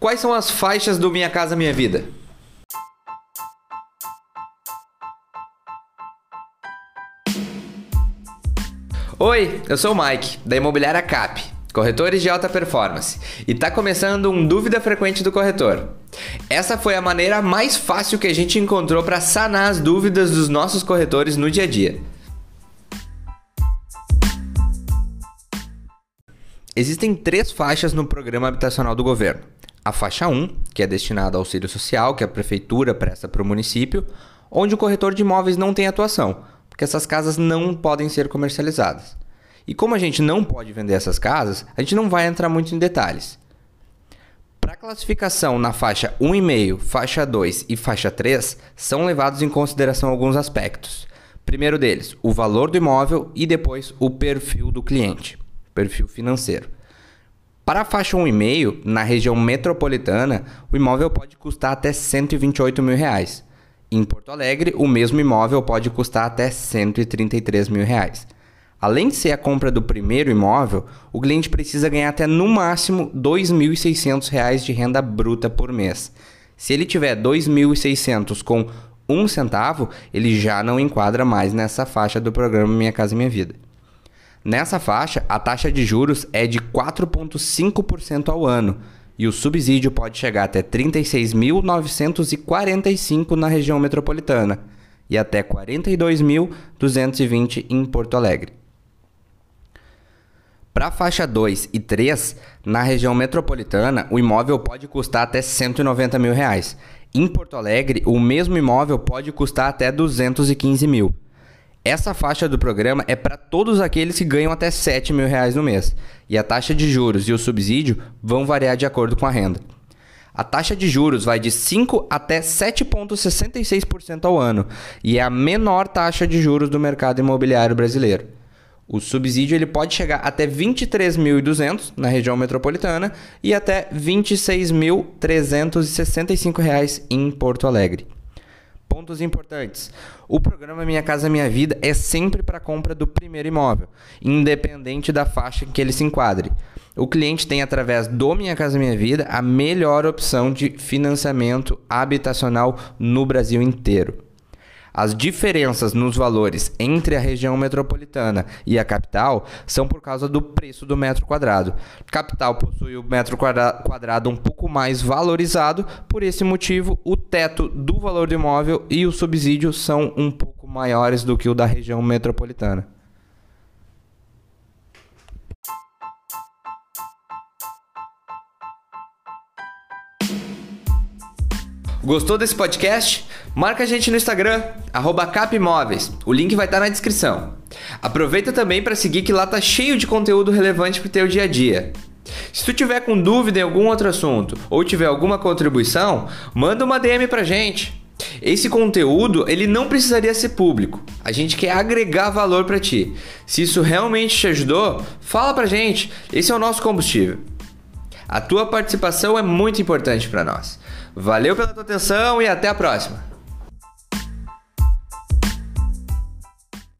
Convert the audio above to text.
Quais são as faixas do Minha Casa Minha Vida? Oi, eu sou o Mike, da Imobiliária Cap, corretores de alta performance, e está começando um Dúvida Frequente do Corretor. Essa foi a maneira mais fácil que a gente encontrou para sanar as dúvidas dos nossos corretores no dia a dia. Existem três faixas no programa habitacional do governo. A faixa 1, que é destinada ao auxílio social, que a prefeitura presta para o município, onde o corretor de imóveis não tem atuação, porque essas casas não podem ser comercializadas. E como a gente não pode vender essas casas, a gente não vai entrar muito em detalhes. Para classificação na faixa 1,5, faixa 2 e faixa 3, são levados em consideração alguns aspectos. Primeiro deles, o valor do imóvel e depois o perfil do cliente, perfil financeiro. Para a faixa 1,5, na região metropolitana, o imóvel pode custar até 128 mil reais. Em Porto Alegre, o mesmo imóvel pode custar até 133 mil reais. Além de ser a compra do primeiro imóvel, o cliente precisa ganhar até no máximo R$ 2.600 de renda bruta por mês. Se ele tiver R$ 2.600 com um centavo, ele já não enquadra mais nessa faixa do programa Minha Casa Minha Vida. Nessa faixa, a taxa de juros é de 4,5% ao ano, e o subsídio pode chegar até 36.945 na região metropolitana e até 42.220 em Porto Alegre. Para a faixa 2 e 3, na região metropolitana, o imóvel pode custar até 190 mil reais. Em Porto Alegre, o mesmo imóvel pode custar até 215 mil. Essa faixa do programa é para todos aqueles que ganham até 7 mil reais no mês, e a taxa de juros e o subsídio vão variar de acordo com a renda. A taxa de juros vai de 5 até 7,66% ao ano e é a menor taxa de juros do mercado imobiliário brasileiro. O subsídio ele pode chegar até R$ 23.200 na região metropolitana e até R$ 26.365 em Porto Alegre. Pontos importantes. O programa Minha Casa Minha Vida é sempre para compra do primeiro imóvel, independente da faixa em que ele se enquadre. O cliente tem, através do Minha Casa Minha Vida, a melhor opção de financiamento habitacional no Brasil inteiro. As diferenças nos valores entre a região metropolitana e a capital são por causa do preço do metro quadrado. Capital possui o metro quadrado um pouco mais valorizado, por esse motivo, o teto do valor do imóvel e o subsídio são um pouco maiores do que o da região metropolitana. Gostou desse podcast? Marca a gente no Instagram, capimóveis. O link vai estar tá na descrição. Aproveita também para seguir que lá tá cheio de conteúdo relevante para o teu dia a dia. Se tu tiver com dúvida em algum outro assunto ou tiver alguma contribuição, manda uma DM pra gente. Esse conteúdo, ele não precisaria ser público. A gente quer agregar valor para ti. Se isso realmente te ajudou, fala pra gente. Esse é o nosso combustível. A tua participação é muito importante para nós. Valeu pela tua atenção e até a próxima.